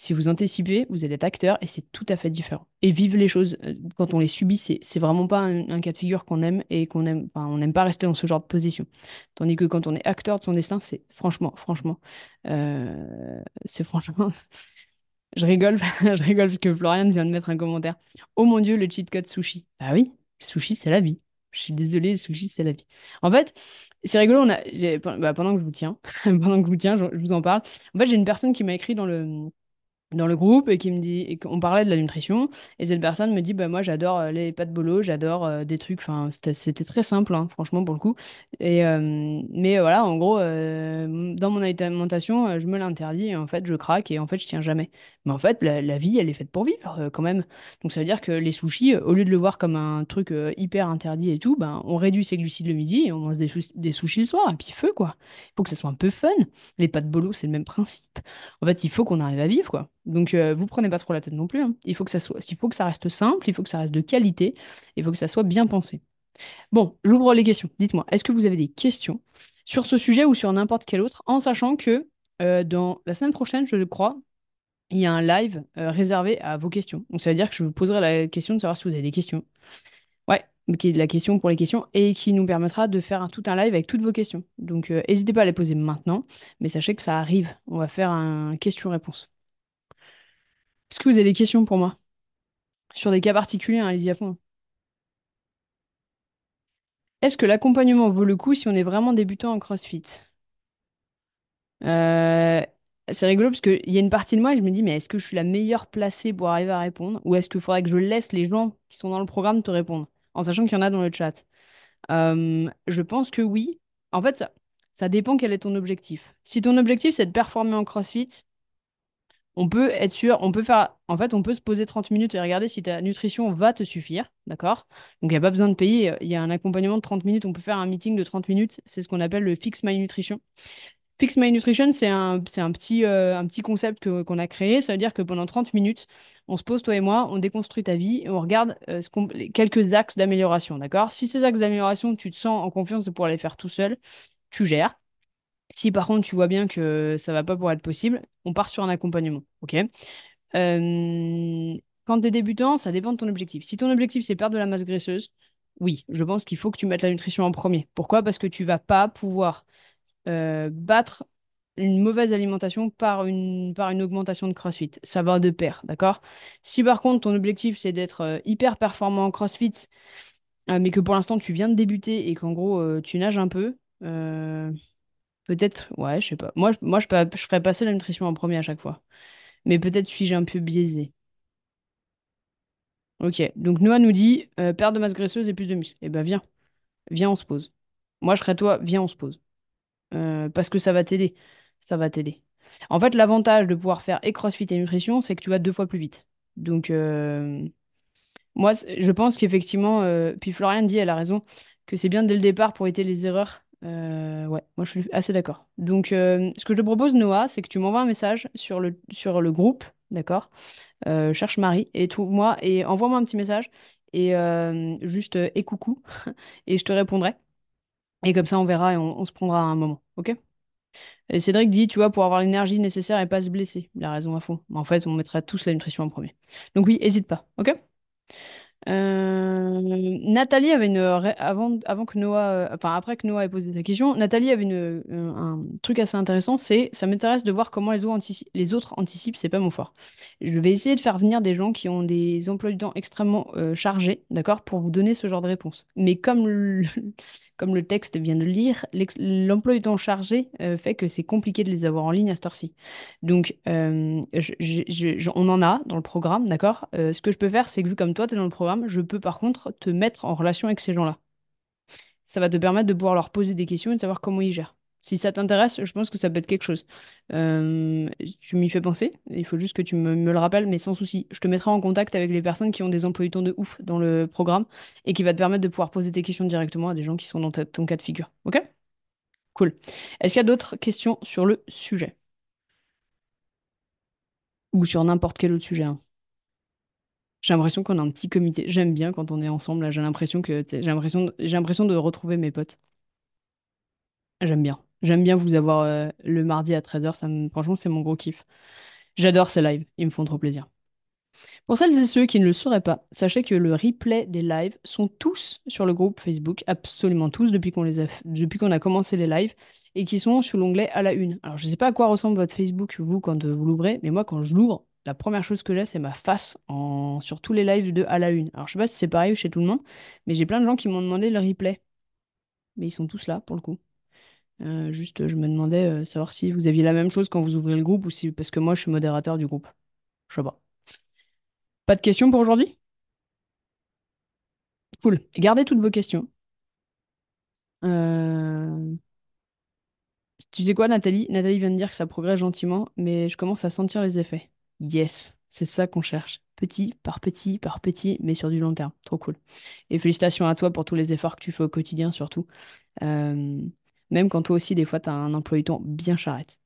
Si vous anticipez, vous allez être acteur et c'est tout à fait différent. Et vivre les choses, euh, quand on les subit, c'est vraiment pas un, cas de figure qu'on aime et qu'on aime, enfin, on n'aime pas rester dans ce genre de position. Tandis que quand on est acteur de son destin, c'est franchement, franchement, euh, c'est franchement, je rigole, je rigole parce que Florian vient de mettre un commentaire. Oh mon Dieu, le cheat code sushi. Bah oui, sushi, c'est la vie. Je suis désolée, sushi, c'est la vie. En fait, c'est rigolo, bah, pendant que je vous tiens, pendant que vous tiens, je vous en parle. En fait, j'ai une personne qui m'a écrit dans le, dans le groupe et qui me dit et qu'on parlait de la nutrition. Et cette personne me dit bah moi j'adore euh, les pâtes bolo j'adore euh, des trucs enfin c'était très simple hein, franchement pour le coup. Et euh, mais voilà en gros dans mon alimentation je me l'interdis et en fait je craque et en fait je tiens jamais mais en fait la, vie elle est faite pour vivre euh, quand même donc ça veut dire que les sushis euh, au lieu de le voir comme un truc euh, hyper interdit et tout ben on réduit ses glucides le midi et on mange des, sushis le soir et puis feu quoi il faut que ça soit un peu fun les pâtes bolo c'est le même principe en fait, il faut qu'on arrive à vivre, quoi. Donc, euh, vous prenez pas trop la tête non plus. hein. Il faut que ça reste simple, il faut que ça reste de qualité, il faut que ça soit bien pensé. Bon, j'ouvre les questions. Dites-moi, est-ce que vous avez des questions sur ce sujet ou sur n'importe quel autre, en sachant que dans la semaine prochaine, je crois, il y a un live euh, réservé à vos questions. Donc, ça veut dire que je vous poserai la question de savoir si vous avez des questions. Ouais, qui est la question pour les questions et qui nous permettra de faire tout un live avec toutes vos questions. Donc, euh, n'hésitez pas à les poser maintenant, mais sachez que ça arrive. On va faire un question-réponse. Est-ce que vous avez des questions pour moi? Sur des cas particuliers, hein, allez-y à fond. Est-ce que l'accompagnement vaut le coup si on est vraiment débutant en CrossFit? Euh, c'est rigolo parce qu'il y a une partie de moi, je me dis, mais est-ce que je suis la meilleure placée pour arriver à répondre? Ou est-ce qu'il faudrait que je laisse les gens qui sont dans le programme te répondre? En sachant qu'il y en a dans le chat. Euh, je pense que oui. En fait, ça, ça dépend quel est ton objectif. Si ton objectif, c'est de performer en CrossFit, On peut être sûr, on peut faire, en fait, on peut se poser 30 minutes et regarder si ta nutrition va te suffire, d'accord? Donc, il n'y a pas besoin de payer, il y a un accompagnement de 30 minutes, on peut faire un meeting de 30 minutes, c'est ce qu'on appelle le Fix My Nutrition. Fix My Nutrition, c'est un, c'est un petit, euh, un petit concept que- qu'on a créé, ça veut dire que pendant 30 minutes, on se pose, toi et moi, on déconstruit ta vie et on regarde euh, quelques axes d'amélioration, d'accord? Si ces axes d'amélioration, tu te sens en confiance de pouvoir les faire tout seul, tu gères. Si par contre tu vois bien que ça va pas pour être possible, on part sur un accompagnement. Euh, quand tu es débutant, ça dépend de ton objectif. Si ton objectif c'est perdre de la masse graisseuse, oui, je pense qu'il faut que tu mettes la nutrition en premier. Pourquoi? Parce que tu vas pas pouvoir euh, battre une mauvaise alimentation par une, augmentation de CrossFit. Ça va de pair, d'accord? Si par contre ton objectif c'est d'être euh, hyper performant en CrossFit, euh, mais que pour l'instant tu viens de débuter et qu'en gros tu nages un peu, Peut-être, ouais, je sais pas. Moi, moi je, je ferais passer la nutrition en premier à chaque fois. Mais peut-être suis-je un peu biaisé. Ok, donc Noah nous dit euh, perte de masse graisseuse et plus de muscles. Eh ben viens, viens, on se pose. Moi, je serais toi, viens, on se pose. Euh, parce que ça va t'aider. ça va t'aider. En fait, l'avantage de pouvoir faire et CrossFit et nutrition, c'est que tu vas deux fois plus vite. Donc, euh, moi, je pense qu'effectivement, euh, puis Florian dit, elle a raison, que c'est bien dès le départ pour éviter les erreurs. Ouais, moi je suis assez d'accord. Donc, ce que je te propose, Noah, c'est que tu m'envoies un message sur le, sur le groupe, d'accord? Cherche Marie et trouve-moi et envoie-moi un petit message et juste et coucou et je te répondrai. Et comme ça, on verra et on, se prendra un moment, ok? Cédric dit, tu vois, pour avoir l'énergie nécessaire et pas se blesser. Il a raison à fond. Mais en fait, on mettra tous la nutrition en premier. Donc oui, hésite pas, ok? Euh, Nathalie avait une avant avant que Noah euh, enfin après que Noah ait posé sa question Nathalie avait une, euh, un truc assez intéressant c'est ça m'intéresse de voir comment les autres anticipent les autres anticipent c'est pas mon fort je vais essayer de faire venir des gens qui ont des emplois du temps extrêmement chargés d'accord pour vous donner ce genre de réponse mais comme comme le texte vient de lire l'emploi du temps chargé euh, fait que c'est compliqué de les avoir en ligne à cette heure-ci donc, euh, on en a dans le programme, d'accord? Euh, ce que je peux faire, c'est que vu comme toi, tu es dans le programme, je peux par contre te mettre en relation avec ces gens-là. Ça va te permettre de pouvoir leur poser des questions et de savoir comment ils gèrent. Si ça t'intéresse, je pense que ça peut être quelque chose. Euh, tu m'y fais penser, il faut juste que tu me, le rappelles, mais sans souci. Je te mettrai en contact avec les personnes qui ont des emplois de ouf dans le programme et qui va te permettre de pouvoir poser tes questions directement à des gens qui sont dans ton cas de figure. Ok? Cool. Est-ce qu'il y a d'autres questions sur le sujet? Ou sur n'importe quel autre sujet, hein? J'ai l'impression qu'on a un petit comité. J'aime bien quand on est ensemble. J'ai l'impression que j'ai l'impression j'ai l'impression de retrouver mes potes. J'aime bien. J'aime bien vous avoir euh, le mardi à 13h. Ça me... Franchement, c'est mon gros kiff. J'adore ces lives. Ils me font trop plaisir. Pour celles et ceux qui ne le sauraient pas, sachez que le replay des lives sont tous sur le groupe Facebook, absolument tous depuis qu'on a, commencé les lives, et qui sont sous l'onglet à la une. Alors je ne sais pas à quoi ressemble votre Facebook, vous, quand euh, vous l'ouvrez, mais moi, quand je l'ouvre, la première chose que j'ai, c'est ma face sur tous les lives de à la une. Alors je sais pas si c'est pareil chez tout le monde, mais j'ai plein de gens qui m'ont demandé le replay, mais ils sont tous là pour le coup. Euh, juste, je me demandais euh, savoir si vous aviez la même chose quand vous ouvrez le groupe ou si, parce que moi, je suis modérateur du groupe. Je sais pas. Pas de questions pour aujourd'hui? Cool. Gardez toutes vos questions. Euh, Tu sais quoi, Nathalie? Nathalie vient de dire que ça progresse gentiment, mais je commence à sentir les effets. Yes, c'est ça qu'on cherche. Petit par petit par petit, mais sur du long terme. Trop cool. Et félicitations à toi pour tous les efforts que tu fais au quotidien, surtout. Même quand toi aussi, des fois, tu as un emploi du temps bien charrette.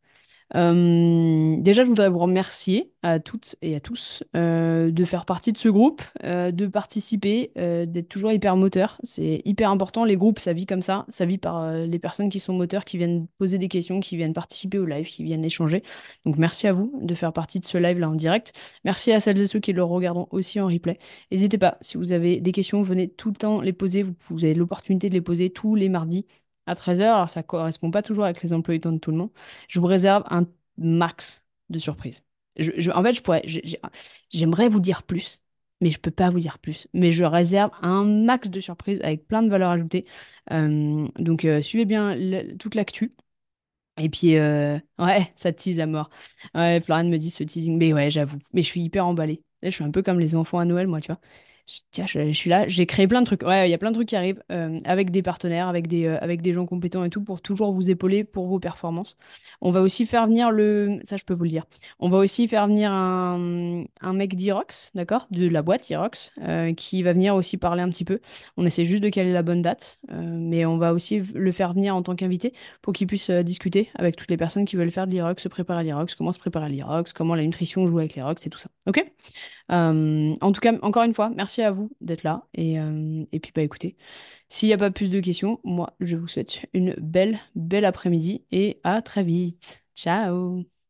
Euh, déjà, je voudrais vous remercier à toutes et à tous euh, de faire partie de ce groupe, euh, de participer, d'être toujours hyper moteur. C'est hyper important. Les groupes, ça vit comme ça. Ça vit par les personnes qui sont moteurs, qui viennent poser des questions, qui viennent participer au live, qui viennent échanger. Donc, merci à vous de faire partie de ce live-là en direct. Merci à celles et ceux qui le regarderont aussi en replay. N'hésitez pas, si vous avez des questions, venez tout le temps les poser. Vous avez l'opportunité de les poser tous les mardis à 13h. Alors, ça correspond pas toujours avec les emplois du temps de tout le monde. Je vous réserve un max de surprises. En fait, je pourrais, j'ai- j'ai- j'aimerais vous dire plus, mais je peux pas vous dire plus. Mais je réserve un max de surprises avec plein de valeurs ajoutées. Euh, donc, euh, suivez bien toute l'actu. Et puis, euh, ouais, ça tease la mort. Ouais, Florian me dit ce teasing. Mais ouais, j'avoue. Mais je suis hyper emballée. Je suis un peu comme les enfants à Noël, moi, tu vois. Tiens, je, suis là, j'ai créé plein de trucs. Ouais, il y a plein de trucs qui arrivent euh, avec des partenaires, avec des, euh, avec des gens compétents et tout pour toujours vous épauler pour vos performances. On va aussi faire venir le. Ça, je peux vous le dire. On va aussi faire venir un, un mec d'Irox, d'accord? De la boîte Irox, euh, qui va venir aussi parler un petit peu. On essaie juste de caler la bonne date, mais on va aussi le faire venir en tant qu'invité pour qu'il puisse discuter avec toutes les personnes qui veulent faire de l'Irox, se préparer à l'Irox, comment se préparer à l'Irox, comment la nutrition joue avec l'Irox et tout ça. Ok? En tout cas, encore une fois, à vous d'être là. Et, euh, et puis, bah écoutez, s'il n'y a pas plus de questions, moi, je vous souhaite une belle, belle après-midi et à très vite. Ciao!